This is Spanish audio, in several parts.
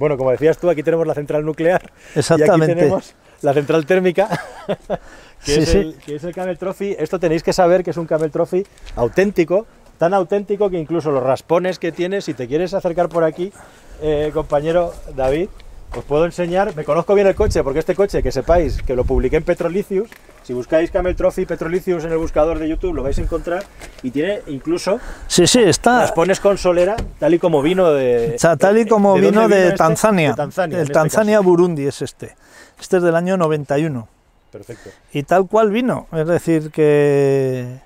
Bueno, como decías tú, aquí tenemos la central nuclear. Exactamente. Y aquí tenemos la central térmica, que, Sí, es sí. El, que es el Camel Trophy. Esto tenéis que saber que es un Camel Trophy auténtico, tan auténtico que incluso los raspones que tiene, si te quieres acercar por aquí, eh, compañero David, os puedo enseñar, me conozco bien el coche, porque este coche, que sepáis, que lo publiqué en Petrolicious, si buscáis Camel Trophy Petrolicious en el buscador de YouTube lo vais a encontrar, y tiene incluso Sí, sí, está. raspones con solera, tal y como vino de... O sea, tal y como ¿de dónde vino de este? Tanzania. De Tanzania, el este Tanzania. Burundi es este. Este es del año 91. Perfecto. Y tal cual vino. Es decir, que,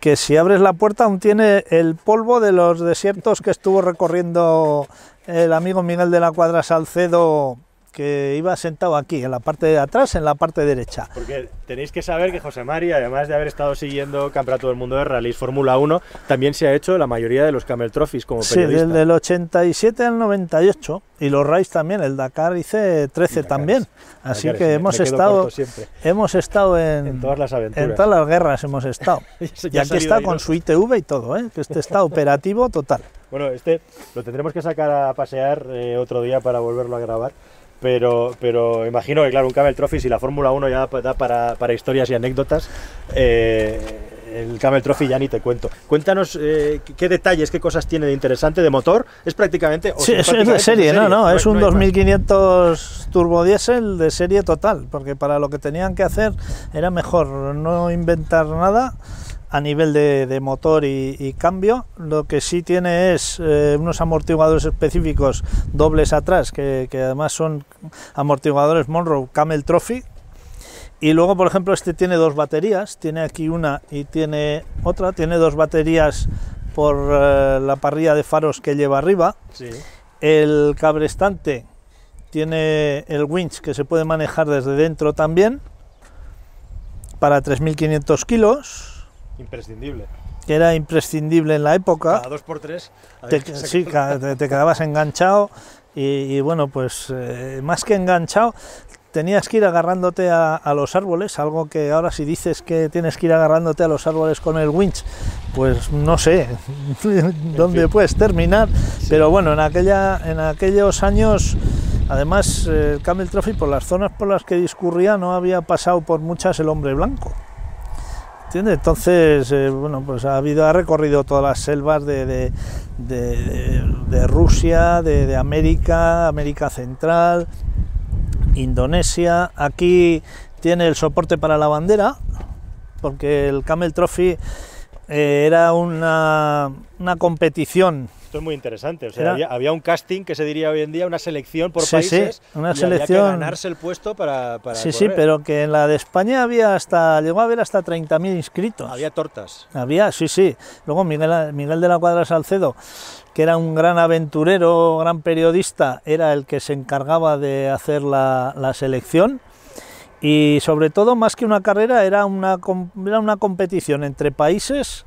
que si abres la puerta aún tiene el polvo de los desiertos que estuvo recorriendo el amigo Miguel de la Cuadra Salcedo, que iba sentado aquí, en la parte de atrás, en la parte derecha. Porque tenéis que saber que José Mari, además de haber estado siguiendo Campeonato del Mundo de Rallys Fórmula 1, también se ha hecho la mayoría de los Camel Trophies como Sí, periodista. del, del 87 al 98. Y los Raids también, el Dakar hice 13 Dakares, también. Así Dakares, que me- hemos me estado, hemos estado en, En todas las aventuras. en todas las guerras hemos estado. Y aquí está con su ITV y todo, ¿eh? que este está operativo total. Bueno, este lo tendremos que sacar a pasear eh, otro día para volverlo a grabar. Pero, pero imagino que, claro, un Camel Trophy, si la Fórmula 1 ya da para, para historias y anécdotas, eh, el Camel Trophy ya ni te cuento. Cuéntanos eh, qué- detalles, qué cosas tiene de interesante de motor. Es prácticamente. Sí, es, es de prácticamente serie, no, no, es un hay más. 2500 turbodiesel de serie total, porque para lo que tenían que hacer era mejor no inventar nada a nivel de, de motor y, y cambio. Lo que sí tiene es eh, unos amortiguadores específicos dobles atrás, que, que además son amortiguadores Monroe Camel Trophy. Y luego, por ejemplo, este tiene dos baterías, tiene aquí una y tiene otra, tiene dos baterías por eh, la parrilla de faros que lleva arriba. Sí. El cabrestante tiene el winch que se puede manejar desde dentro también para 3.500 kilos, Imprescindible. que era imprescindible en la época. Cada dos por tres. Te, sí, te, te quedabas enganchado y, y bueno, pues eh, más que enganchado, tenías que ir agarrándote a, a los árboles, algo que ahora si dices que tienes que ir agarrándote a los árboles con el winch, pues no sé dónde fin. puedes terminar, pero bueno, en, aquella, en aquellos años... Además, eh, el Camel Trophy, por las zonas por las que discurría, no había pasado por muchas el hombre blanco. Entonces, eh, bueno, pues ha recorrido todas las selvas de, Rusia, de, América, América Central, Indonesia. Aquí tiene el soporte para la bandera, porque el Camel Trophy eh, era una competición Esto es muy interesante. O sea, había, había un casting que se diría hoy en día, una selección por Sí, países. sí, una y había que selección- ganarse el puesto para. para Sí, sí, pero que en la de España había hasta, llegó a haber hasta 30.000 inscritos. Había tortas. Había, sí, sí. Luego Miguel, Miguel de la Cuadra Salcedo, que era un gran aventurero, gran periodista, era el que se encargaba de hacer la, la selección. Y sobre todo, más que una carrera, era una, era una competición entre países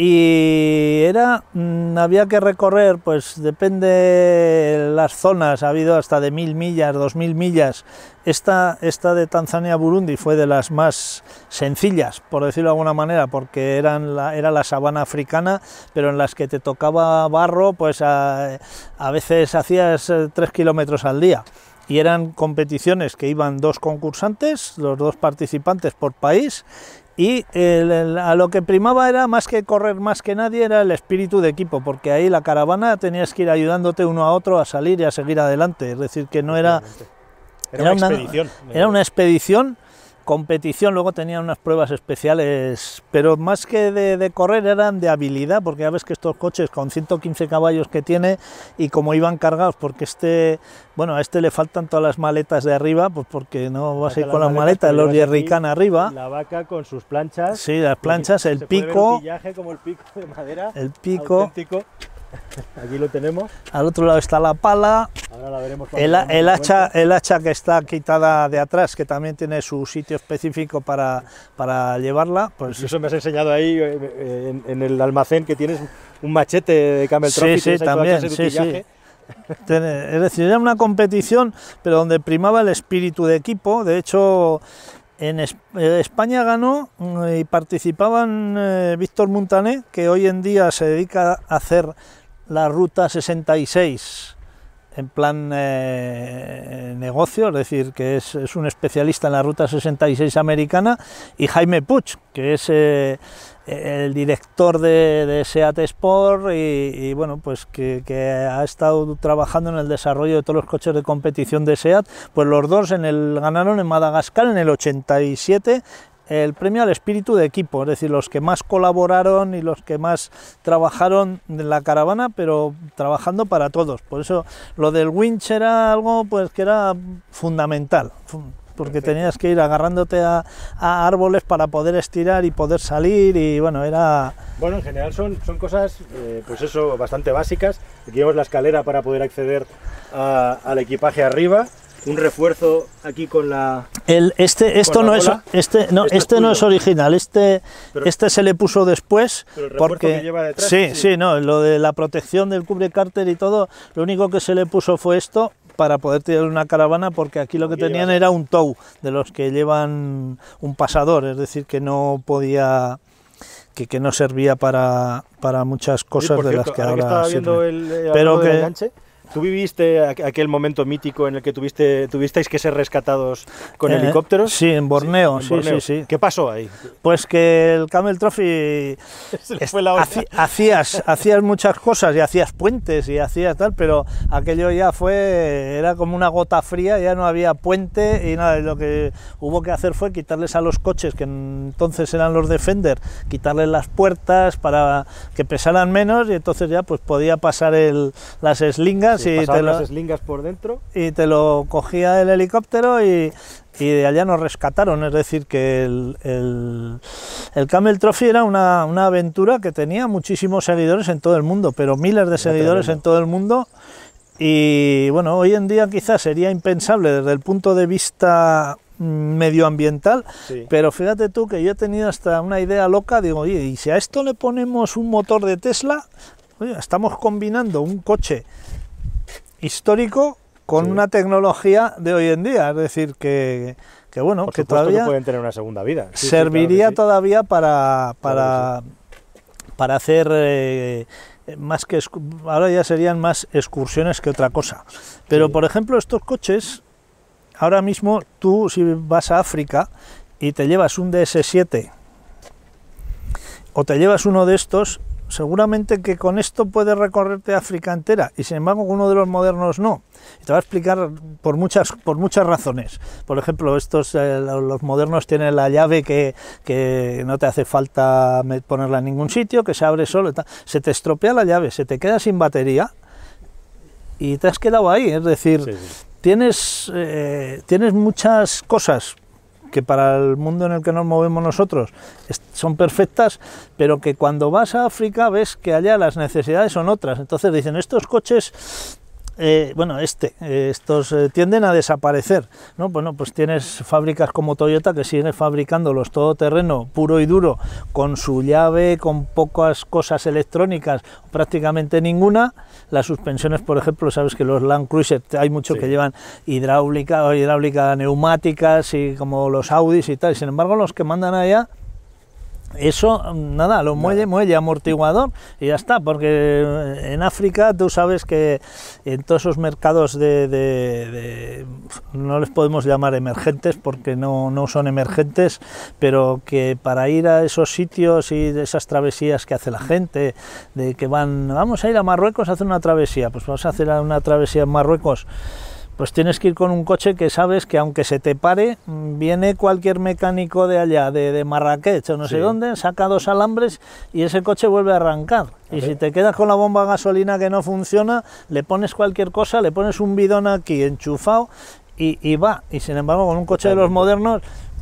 y era mm, había que recorrer pues depende de las zonas. Ha habido hasta de mil millas dos mil millas. Esta esta de Tanzania Burundi fue de las más sencillas por decirlo de alguna manera porque eran era la sabana africana pero en las que te tocaba barro pues a, a veces hacías eh, tres kilómetros al día. Y eran competiciones que iban dos concursantes los dos participantes por país y el- el- a lo que primaba era más que correr más que nadie, era el espíritu de equipo, porque ahí la caravana tenías que ir ayudándote uno a otro a salir y a seguir adelante. Es decir, que no era, Era, era una, una- expedición. era una expedición, competición, luego tenía unas pruebas especiales, pero más que de, de correr eran de habilidad, porque ya ves que estos coches con 115 caballos que tiene y como iban cargados, porque este, bueno, a este le faltan todas las maletas de arriba, pues porque no vas a ir con las maletas, los jerrycan arriba. La vaca con sus planchas. Sí, las planchas, el puede ver pico, un pillaje como el pico de madera. el pico, auténtico. Aquí lo tenemos. al otro lado está la pala, Ahora la veremos. el, hacha, el hacha que está quitada de atrás, que también tiene su sitio específico para, para llevarla, pues Incluso me has enseñado ahí eh, eh, en, en el almacén que tienes un machete de Camel Sí, Trophy. sí, también, sí, sí. Es decir, era una competición, pero donde primaba el espíritu de equipo. De hecho, en eh, España ganó mm, y participaban eh, Víctor Montané, que hoy en día se dedica a hacer la ruta 66 en plan eh, negocio, es decir, que es, es, un especialista en la Ruta 66 americana, y Jaime Puig, que es eh, el director de, SEAT Sport y, y bueno, pues que, que, ha estado trabajando en el desarrollo de todos los coches de competición de SEAT, pues los dos en el, ganaron en Madagascar en el 87 el premio al espíritu de equipo, es decir, los que más colaboraron y los que más trabajaron en la caravana, pero trabajando para todos. Por eso lo del winch era algo pues que era fundamental, porque tenías que ir agarrándote a, a, árboles para poder estirar y poder salir y bueno, era... Bueno, en general son, son cosas, eh, pues eso, bastante básicas. Aquí vemos la escalera para poder acceder a, al equipaje arriba un refuerzo aquí con la el, este esto no es este no este, este no es original este pero, este se le puso después porque detrás, sí, sí. sí no lo de la protección del cubre cárter y todo lo único que se le puso fue esto para poder tirar una caravana porque aquí lo que tenían era un tow de los que llevan un pasador es decir que no podía que, que no servía para, para muchas cosas sí, de cierto, las que ahora, ahora que viendo sirven. el, el pero que enganche, ¿Tú viviste aquel momento mítico en el que tuviste, tuvisteis que ser rescatados con Eh, helicópteros? Sí, en Borneo, en sí, Borneo. sí, sí. ¿Qué pasó ahí? Pues que el Camel Trophy fue la hacías, hacías muchas cosas y hacías puentes y hacías tal, pero aquello ya fue, era como una gota fría, ya no había puente y nada, y lo que hubo que hacer fue quitarles a los coches, que entonces eran los Defender, quitarles las puertas para que pesaran menos y entonces ya pues podía pasar el, las eslingas Sí, y, te lo, las por dentro. y te lo cogía el helicóptero y, y de allá nos rescataron. Es decir, que el, el, el Camel Trophy era una, una, aventura que tenía muchísimos seguidores en todo el mundo, pero miles de seguidores en todo el mundo. Y bueno, hoy en día quizás sería impensable desde el punto de vista mm, medioambiental, Sí. pero fíjate tú que yo he tenido hasta una idea loca, digo, oye, y si a esto le ponemos un motor de Tesla, oye, estamos combinando un coche histórico con Sí. una tecnología de hoy en día, es decir, que, que bueno, Por que todavía que pueden tener una segunda vida. Sí, sí, serviría claro todavía para, para, Claro para hacer eh, más que ahora ya serían más excursiones que otra cosa. Pero Sí. por ejemplo, estos coches, ahora mismo tú si vas a África y te llevas un DS7 o te llevas uno de estos, seguramente que con esto puedes recorrerte África entera y sin embargo con uno de los modernos no. Y te va a explicar por muchas, por muchas razones. Por ejemplo, estos eh, los modernos tienen la llave que, que no te hace falta ponerla en ningún sitio, que se abre solo. Se te estropea la llave, se te queda sin batería y te has quedado ahí. Es decir, Sí, sí. tienes, eh, tienes muchas cosas que para el mundo en el que nos movemos nosotros son perfectas, pero que cuando vas a África ves que allá las necesidades son otras. Entonces dicen, estos coches, eh, bueno, este, eh, estos eh, tienden a desaparecer. ¿no? Bueno, pues tienes fábricas como Toyota que siguen fabricando los todoterreno puro y duro, con su llave, con pocas cosas electrónicas, prácticamente ninguna. Las suspensiones, por ejemplo, sabes que los Land Cruiser hay muchos Sí. que llevan hidráulica o hidráulica neumáticas y como los Audis y tal. Sin embargo, los que mandan allá eso, nada, lo muelle, muelle, amortiguador y ya está, porque en África tú sabes que en todos esos mercados de, de- de- no les podemos llamar emergentes porque no, no son emergentes, pero que para ir a esos sitios y de esas travesías que hace la gente, de que van, vamos a ir a Marruecos a hacer una travesía, pues vamos a hacer una travesía en Marruecos pues tienes que ir con un coche que sabes que aunque se te pare, viene cualquier mecánico de allá, de, de Marrakech o no sé dónde, saca dos alambres y ese coche vuelve a arrancar. Y ver. si te quedas con la bomba de gasolina que no funciona, le pones cualquier cosa, le pones un bidón aquí enchufado y, y va. Y sin embargo, con un coche de los modernos,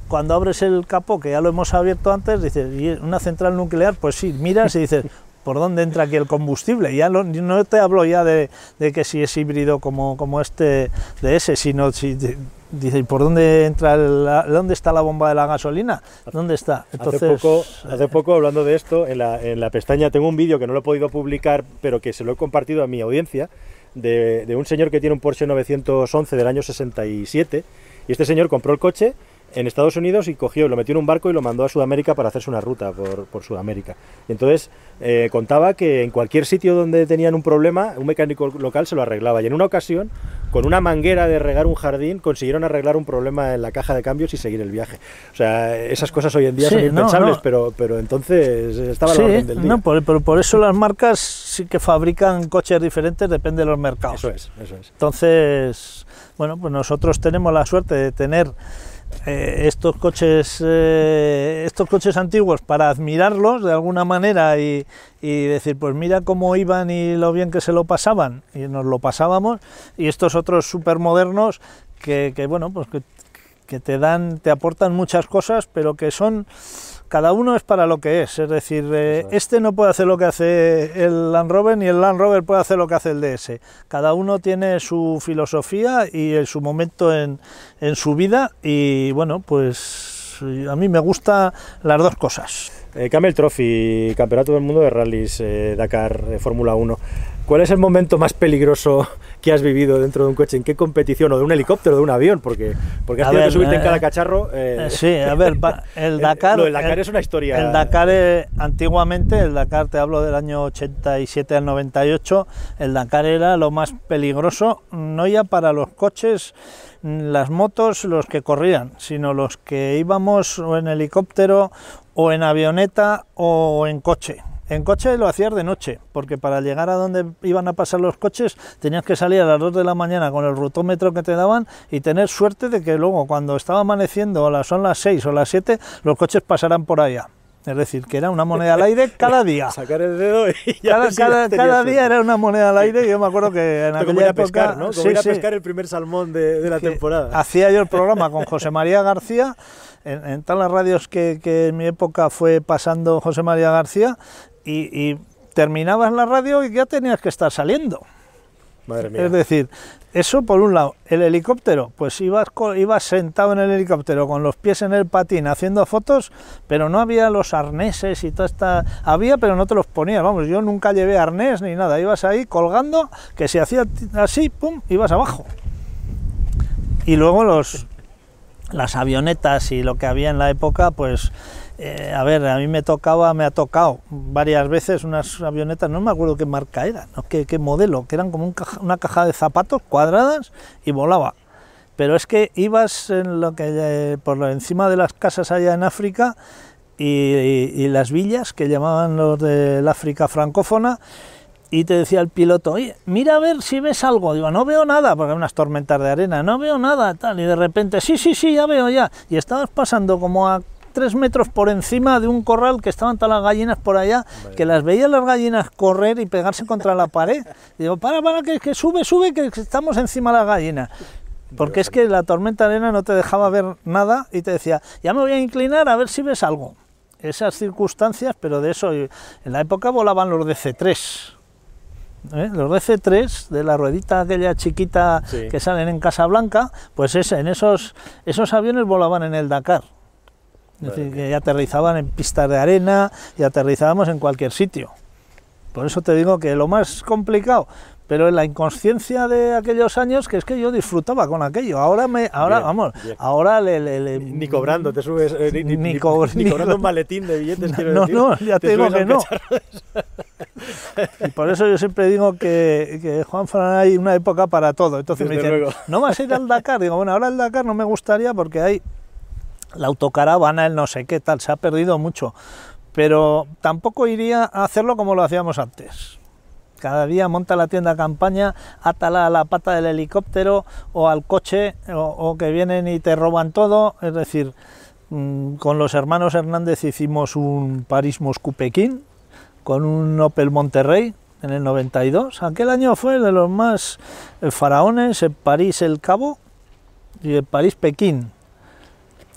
cuando abres el capó, que ya lo hemos abierto antes, dices, ¿y una central nuclear? Pues sí, miras y dices, ¿por dónde entra aquí el combustible? Ya lo- no te hablo ya de, de que si es híbrido como, como este de ese, sino si te- dice, ¿y ¿por dónde entra el- la- dónde está la bomba de la gasolina? ¿Dónde está? Entonces, hace, poco, hace poco, hablando de esto, en la, en la pestaña tengo un vídeo que no lo he podido publicar, pero que se lo he compartido a mi audiencia, de, de un señor que tiene un Porsche 911 del año 67. Y este señor compró el coche en Estados Unidos y cogió, lo metió en un barco y lo mandó a Sudamérica para hacerse una ruta por, por Sudamérica. Y entonces eh, contaba que en cualquier sitio donde tenían un problema, un mecánico local se lo arreglaba. Y en una ocasión, con una manguera de regar un jardín, consiguieron arreglar un problema en la caja de cambios y seguir el viaje. O sea, esas cosas hoy en día Sí, son impensables, no. Pero, pero entonces estaba Sí, la orden del día. no, por, por- por eso las marcas sí que fabrican coches diferentes, depende de los mercados. Eso es, eso es. Entonces, bueno, pues nosotros tenemos la suerte de tener eh, estos coches eh, estos coches antiguos para admirarlos de alguna manera y, y decir pues mira cómo iban y lo bien que se lo pasaban y nos lo pasábamos. Y estos otros súper modernos que, que, bueno pues que, que te dan te aportan muchas cosas pero que son cada uno es para lo que es, es decir, eh, es. este no puede hacer lo que hace el Land Rover ni el Land Rover puede hacer lo que hace el DS. Cada uno tiene su filosofía y su momento en, en su vida y bueno, pues a mí me gustan las dos cosas. Eh, Camel Trophy, Campeonato del Mundo de Rallys, eh, Dakar, eh, Fórmula 1. ¿Cuál es el momento más peligroso que has vivido dentro de un coche? ¿En qué competición? ¿O de un helicóptero, o de un avión? Porque, porque has A tenido ver, que subirte en eh, cada cacharro. eh, Eh, Sí, a ver, el Dakar... lo del Dakar el- es una historia. El Dakar, eh, antiguamente, el Dakar, te hablo del año 87 al 98, el Dakar era lo más peligroso, no ya para los coches, las motos, los que corrían, sino los que íbamos o en helicóptero, o en avioneta, o en coche. En coche lo hacías de noche, porque para llegar a donde iban a pasar los coches tenías que salir a las 2 de la mañana con el rutómetro que te daban y tener suerte de que luego cuando estaba amaneciendo o son las 6 o las 7 los coches pasaran por allá. Es decir, que era una moneda al aire cada día. Sacar el dedo y ya Cada, cada- día era una moneda al aire y yo me acuerdo que en como aquella ir a época... pescar, ¿no? Como sí, ir a sí, pescar el primer salmón de, de la temporada. Hacía yo el programa con José María García, en, en todas las radios que, que en mi época fue pasando José María García, y, y terminabas la radio y ya tenías que estar saliendo. Madre mía. Es decir, eso por un lado. El helicóptero, pues ibas, ibas sentado en el helicóptero con los pies en el patín haciendo fotos, pero no había los arneses y toda esta... Había, pero no te los ponías. Vamos, yo nunca llevé arnés ni nada. Ibas ahí colgando, que si hacía así, pum, ibas abajo. Y luego los las avionetas y lo que había en la época, pues eh, a ver, a mí me tocaba, me ha tocado varias veces unas avionetas, no me acuerdo qué marca era, ¿no? qué, qué modelo, que eran como un caja- una caja de zapatos cuadradas y volaba. Pero es que ibas en lo que eh, por encima de las casas allá en África y, y- y las villas que llamaban los del África francófona y te decía el piloto, oye, mira a ver si ves algo. Digo, no veo nada, porque hay unas tormentas de arena, no veo nada, tal. Y de repente, sí, sí, sí, ya veo ya. Y estabas pasando como a tres metros por encima de un corral que estaban todas las gallinas por allá, que las veía las gallinas correr y pegarse contra la pared. Digo, para, para, que, que sube, sube, que estamos encima de las gallinas. Porque es que la tormenta de arena no te dejaba ver nada y te decía, ya me voy a inclinar a ver si ves algo. Esas circunstancias, pero de eso, en la época volaban los DC-3. ¿eh? Los DC-3, de la ruedita aquella chiquita Sí. que salen en Casablanca, pues ese, en esos, esos aviones volaban en el Dakar. Es decir, que ya aterrizaban en pistas de arena y aterrizábamos en cualquier sitio. Por eso te digo que lo más complicado, pero en la inconsciencia de aquellos años, que es que yo disfrutaba con aquello. Ahora me, ahora Bien, vamos, bien. ahora le, le- le- Ni cobrando, te subes. eh, ni, ni- Ni cobr- ni cobrando co- un maletín de billetes, quiero No, decir. no, ya te digo que no. Y por eso yo siempre digo que, que Juan Fran hay una época para todo. Entonces me Desde dicen, luego. ¿no vas a ir al Dakar? Digo, bueno, ahora el Dakar no me gustaría porque hay la autocaravana, el no sé qué tal, se ha perdido mucho. Pero tampoco iría a hacerlo como lo hacíamos antes. Cada día monta la tienda campaña, átala a la pata del helicóptero o al coche o, o que vienen y te roban todo. Es decir, mm, con los hermanos Hernández hicimos un París-Moscú-Pekín con un Opel Monterrey en el 92. Aquel año fue de los más eh, faraones, en París el Cabo y en París Pekín,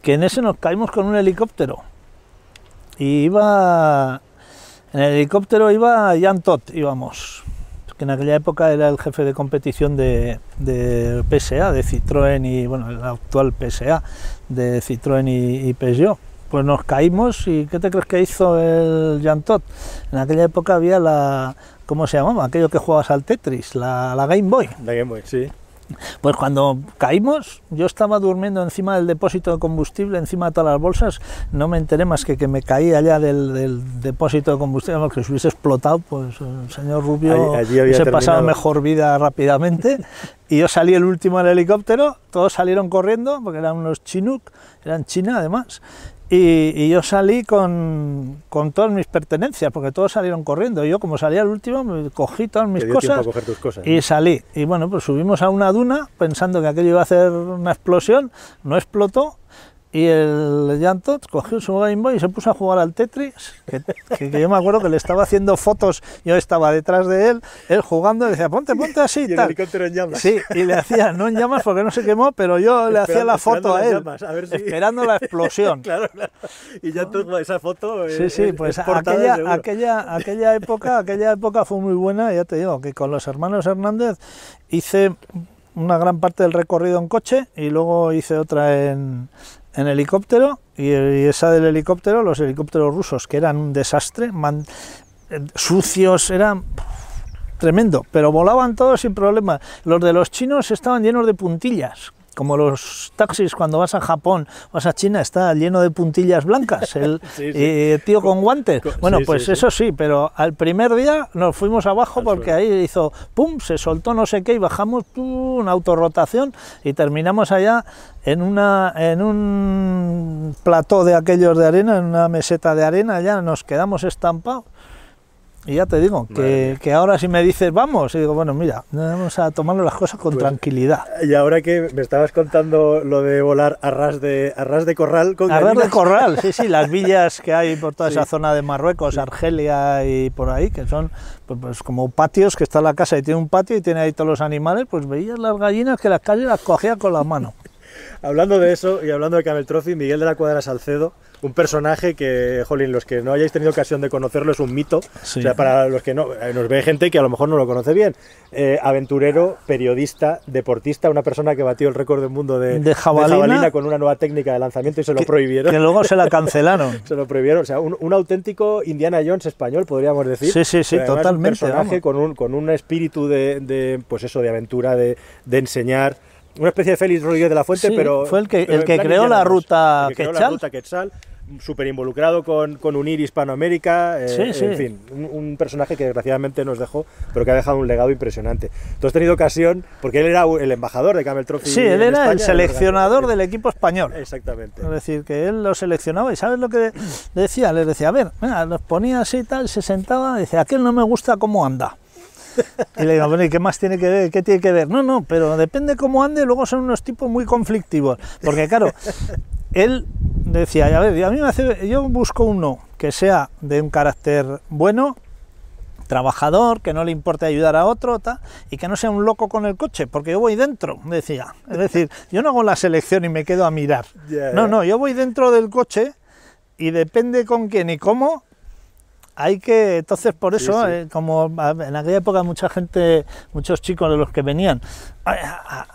que en ese nos caímos con un helicóptero. Y iba, en el helicóptero iba Jan Todt, íbamos, que en aquella época era el jefe de competición de, de PSA, de Citroën y, bueno, el actual PSA, de Citroën y, y Peugeot. Pues nos caímos y ¿qué te crees que hizo el Jan Todt? En aquella época había la, ¿cómo se llamaba? Aquello que jugabas al Tetris, la, la Game Boy. La Game Boy, sí. Pues cuando caímos, yo estaba durmiendo encima del depósito de combustible, encima de todas las bolsas, no me enteré más que que me caí allá del, del depósito de combustible, porque si hubiese explotado, pues el señor Rubio Allí- allí había pasado terminado. mejor vida rápidamente. Y yo salí el último en el helicóptero, todos salieron corriendo, porque eran unos chinook, eran China además, y, y yo salí con, con todas mis pertenencias, porque todos salieron corriendo. Yo, como salía el último, me cogí todas mis cosas. y salí. Y bueno, pues subimos a una duna pensando que aquello iba a hacer una explosión, no explotó. Y el llanto cogió su Game Boy y se puso a jugar al Tetris, que, que- que yo me acuerdo que le estaba haciendo fotos, yo estaba detrás de él, él jugando, y decía, ponte, ponte así y el tal. helicóptero en llamas. Sí, y le hacía, no en llamas porque no se quemó, pero yo le hacía la foto a él, llamas, a ver si- esperando la explosión. claro, claro. Y ya tú, esa foto. Sí, sí, es- pues aquella, aquella, aquella época, aquella época fue muy buena, ya te digo, que con los hermanos Hernández hice una gran parte del recorrido en coche y luego hice otra en, en helicóptero y, esa del helicóptero, los helicópteros rusos que eran un desastre, man- eh, sucios, eran tremendo, pero volaban todos sin problema. Los de los chinos estaban llenos de puntillas. Como los taxis cuando vas a Japón, vas a China, está lleno de puntillas blancas, el Sí, sí. eh, tío con guantes. Bueno, sí, pues eso sí, pero al primer día nos fuimos abajo Al porque suelo. ahí hizo pum, se soltó no sé qué y bajamos una autorrotación y terminamos allá en una en un plató de aquellos de arena, en una meseta de arena, ya nos quedamos estampados. Y ya te digo, que, que ahora si me dices vamos, y digo, bueno, mira, vamos a tomarnos las cosas con Pues, tranquilidad. Y ahora que me estabas contando lo de volar a ras de, a ras de corral con A ras de corral, sí, sí, las villas que hay por toda Sí. esa zona de Marruecos, Argelia y por ahí, que son pues, pues, como patios, que está la casa y tiene un patio y tiene ahí todos los animales, pues veías las gallinas que las calles las cogía con la mano. Hablando de eso y hablando de Camel Trophy, Miguel de la Cuadra Salcedo, un personaje que, jolín, los que no hayáis tenido ocasión de conocerlo es un mito. Sí. O sea, para los que no, eh, nos ve gente que a lo mejor no lo conoce bien. Eh, aventurero, periodista, deportista, una persona que batió el récord del mundo de, De jabalina. con una nueva técnica de lanzamiento y se lo Que- prohibieron. Que luego se la cancelaron. Se lo prohibieron, o sea, un, un auténtico Indiana Jones español, podríamos decir. Sí, sí, sí, totalmente, Un personaje vamos. con un, con un espíritu de, de, pues eso, de aventura, de, de enseñar. Una especie de Félix Rodríguez de la Fuente, Sí, pero. fue el que- el que creó la ruta El que creó la Quetzal. ruta Quetzal, súper involucrado con, con Unir Hispanoamérica. eh, Sí, sí. En fin, un, un personaje que desgraciadamente nos dejó, pero que ha dejado un legado impresionante. Tú has tenido ocasión, porque él era el embajador de Camel Trophy. Sí, él era el España, seleccionador organizador. del equipo español. Exactamente. Es decir, que él lo seleccionaba y ¿sabes lo que decía? Les decía, a ver, venga, los ponía así y tal, se sentaba y decía, aquel no me gusta cómo anda. Y le digo, bueno, ¿y qué más tiene que ver? ¿Qué tiene que ver? No, no, pero depende cómo ande, luego son unos tipos muy conflictivos. Porque claro, él decía, a ver, a mí me hace, yo busco uno que sea de un carácter bueno, trabajador, que no le importe ayudar a otro, ta, y que no sea un loco con el coche, porque yo voy dentro, decía. Es decir, yo no hago la selección y me quedo a mirar. No, no, yo voy dentro del coche y depende con quién y cómo. Hay que, entonces por eso, sí. eh, como en aquella época mucha gente, muchos chicos de los que venían, "Ay, a- a-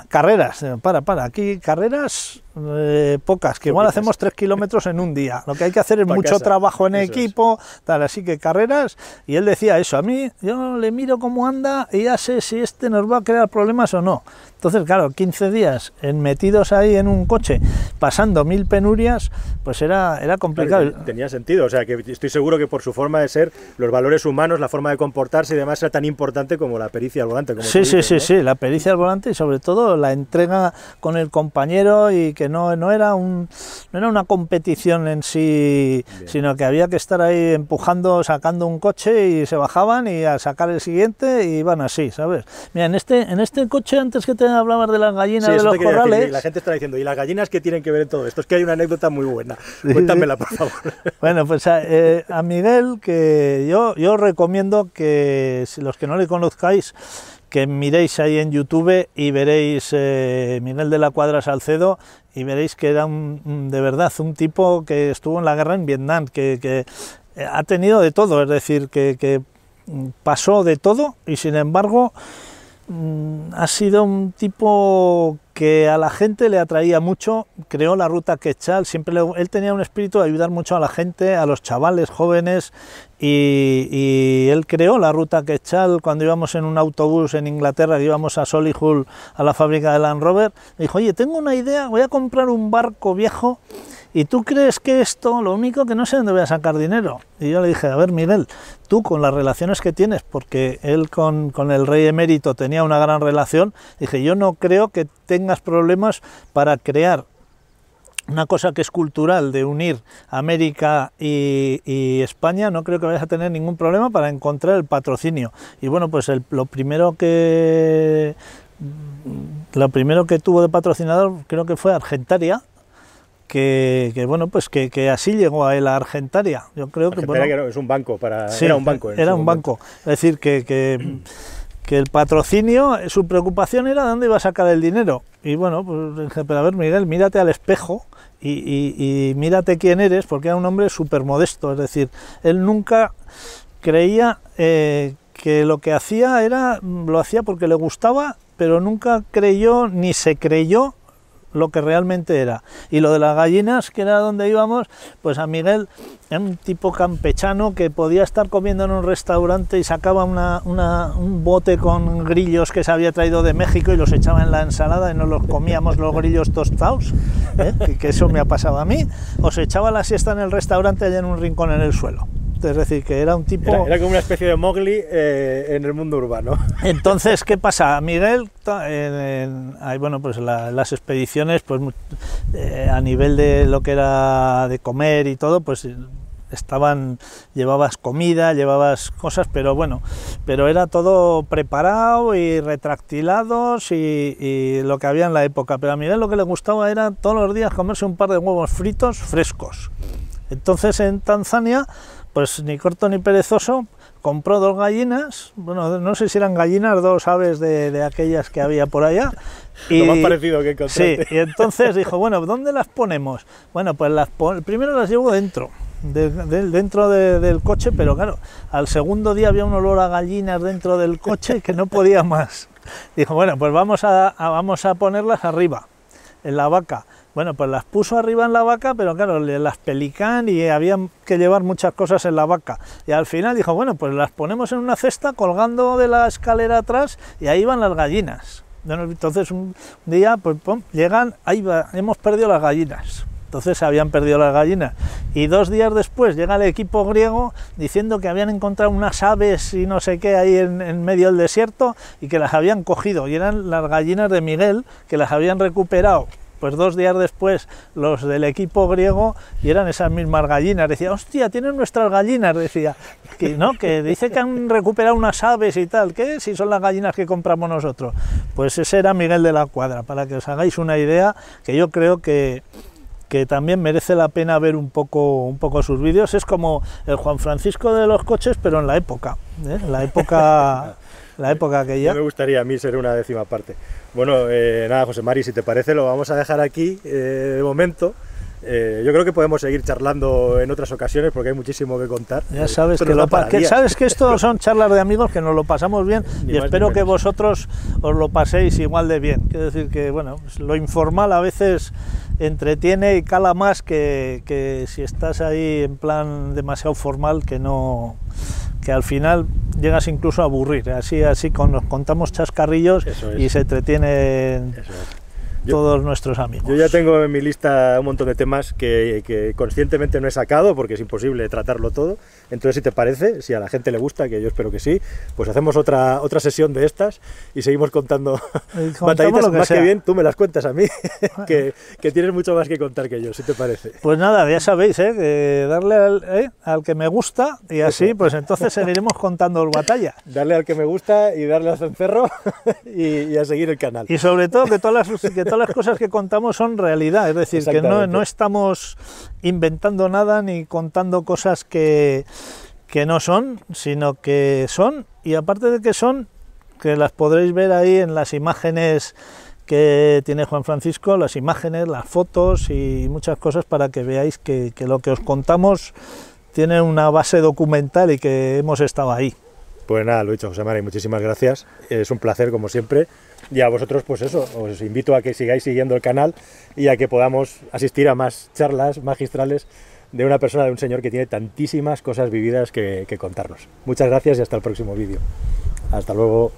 carreras, eh, para, para, aquí carreras eh, pocas, que igual hacemos tres kilómetros en un día. Lo que hay que hacer es mucho casa, trabajo en eso es. equipo, tal, así que carreras, y él decía eso, a mí yo le miro cómo anda y ya sé si este nos va a crear problemas o no. Entonces, claro, 15 días en, metidos ahí en un coche, pasando mil penurias, pues era, era complicado. Claro, tenía sentido, o sea, que estoy seguro que por su forma de ser, los valores humanos, la forma de comportarse y demás era tan importante como la pericia al volante. Como Sí, sí, dices, sí, ¿no? sí, la pericia al volante y sobre todo la entrega con el compañero y que no, no, era, un, no era una competición en sí, Bien. sino que había que estar ahí empujando, sacando un coche y se bajaban y a sacar el siguiente y iban así, ¿sabes? Mira, en este, en este coche, antes que te hablabas de las gallinas Sí, de los decir, corrales, y la gente está diciendo, ¿y las gallinas qué tienen que ver en todo esto? Es que hay una anécdota muy buena. Cuéntamela, por favor. Bueno, pues a, eh, a Miguel, que yo, yo recomiendo que si los que no le conozcáis, que miréis ahí en YouTube y veréis eh, Miguel de la Cuadra Salcedo y veréis que era un, de verdad un tipo que estuvo en la guerra en Vietnam, que, eh, ha tenido de todo, es decir, que, que, mm, pasó de todo y sin embargo mm, ha sido un tipo que a la gente le atraía mucho, creó la ruta Quechal, siempre le- él tenía un espíritu de ayudar mucho a la gente, a los chavales jóvenes y, él creó la ruta Quechal cuando íbamos en un autobús en Inglaterra, que íbamos a Solihull, a la fábrica de Land Rover. Dijo, oye, tengo una idea, voy a comprar un barco viejo y tú crees que esto, lo único que no sé dónde voy a sacar dinero. Y yo le dije, a ver, Miguel, tú con las relaciones que tienes, porque él con, el rey emérito tenía una gran relación, dije, yo no creo que tengas problemas para crear una cosa que es cultural de unir América y, España, no creo que vayas a tener ningún problema para encontrar el patrocinio. Y bueno, pues lo primero que lo primero que tuvo de patrocinador creo que fue Argentaria, que, bueno, pues que, así llegó a él a Argentaria. Yo creo que, es un banco para era un banco. Era un banco. Es decir, que, que, el patrocinio, su preocupación era dónde iba a sacar el dinero. Y bueno, pues pero a ver, Miguel, mírate al espejo y, mírate quién eres, porque era un hombre súper modesto, es decir, él nunca creía eh, que lo que hacía era, lo hacía porque le gustaba, pero nunca creyó ni se creyó lo que realmente era. Y lo de las gallinas, que era donde íbamos, pues a Miguel un tipo campechano que podía estar comiendo en un restaurante y sacaba una, un bote con grillos que se había traído de México y los echaba en la ensalada y nos los comíamos los grillos tostados, ¿eh? que, eso me ha pasado a mí, o se echaba la siesta en el restaurante allá en un rincón en el suelo es decir, que era un tipo... Era, como una especie de Mowgli eh, en el mundo urbano. Entonces, ¿qué pasa? Miguel, bueno, pues las expediciones, pues eh, a nivel de lo que era de comer y todo, pues estaban, llevabas comida, llevabas cosas, pero bueno, pero era todo preparado y retractilados y, y, lo que había en la época. Pero a Miguel lo que le gustaba era todos los días comerse un par de huevos fritos frescos. Entonces en Tanzania pues ni corto ni perezoso, compró dos gallinas, bueno, no sé si eran gallinas, dos aves de, aquellas que había por allá. Y, Lo más parecido que encontraste. Sí, y entonces dijo, bueno, ¿dónde las ponemos? Bueno, pues las primero las llevo dentro, dentro del coche, pero claro, al segundo día había un olor a gallinas dentro del coche que no podía más. Dijo, bueno, pues vamos a, vamos a ponerlas arriba, en la vaca. Bueno, pues las puso arriba en la vaca, pero claro, las pelican y había que llevar muchas cosas en la vaca. Y al final dijo, bueno, pues las ponemos en una cesta colgando de la escalera atrás y ahí van las gallinas. Entonces un día, pues llegan, ahí va, hemos perdido las gallinas. Entonces habían perdido las gallinas. Y dos días después llega el equipo griego diciendo que habían encontrado unas aves y no sé qué ahí en, en, medio del desierto y que las habían cogido. Y eran las gallinas de Miguel que las habían recuperado pues dos días después los del equipo griego y eran esas mismas gallinas. Decía, hostia, tienen nuestras gallinas, decía. Que, no, que dice que han recuperado unas aves y tal. ¿Qué? Si son las gallinas que compramos nosotros. Pues ese era Miguel de la Cuadra, para que os hagáis una idea, que yo creo que que también merece la pena ver un poco, un poco sus vídeos. Es como el Juan Francisco de los coches, pero en la época, ¿eh? la época, la época que ya. me gustaría a mí ser una décima parte. Bueno, eh, nada, José Mari, si te parece, lo vamos a dejar aquí eh, de momento. Eh, yo creo que podemos seguir charlando en otras ocasiones porque hay muchísimo que contar. Ya sabes que, lo que sabes que esto son charlas de amigos que nos lo pasamos bien y espero que vosotros os lo paséis igual de bien. Quiero decir que bueno, pues lo informal a veces entretiene y cala más que, que si estás ahí en plan demasiado formal que no que al final llegas incluso a aburrir. Así, así con, nos contamos chascarrillos y se entretienen todos nuestros amigos. Yo ya tengo en mi lista un montón de temas que, conscientemente no he sacado porque es imposible tratarlo todo. Entonces, si te parece, si a la gente le gusta, que yo espero que sí, pues hacemos otra, otra sesión de estas y seguimos contando batallitas más que bien. Tú me las cuentas a mí, que, tienes mucho más que contar que yo, si te parece. Pues nada, ya sabéis, ¿eh? darle ¿eh? al, que me gusta y así, pues entonces seguiremos contando batalla. Darle al que me gusta y darle al cencerro y, a seguir el canal. Y sobre todo que todas las, que todas las cosas que contamos son realidad, es decir, que no, no estamos inventando nada ni contando cosas que, que no son, sino que son, y aparte de que son, que las podréis ver ahí en las imágenes que tiene Juan Francisco, las imágenes, las fotos y muchas cosas para que veáis que, lo que os contamos tiene una base documental y que hemos estado ahí. Pues nada, lo dicho, José María, muchísimas gracias. Es un placer, como siempre. Y a vosotros, pues eso, os invito a que sigáis siguiendo el canal y a que podamos asistir a más charlas magistrales de una persona, de un señor que tiene tantísimas cosas vividas que, contarnos. Muchas gracias y hasta el próximo vídeo. Hasta luego.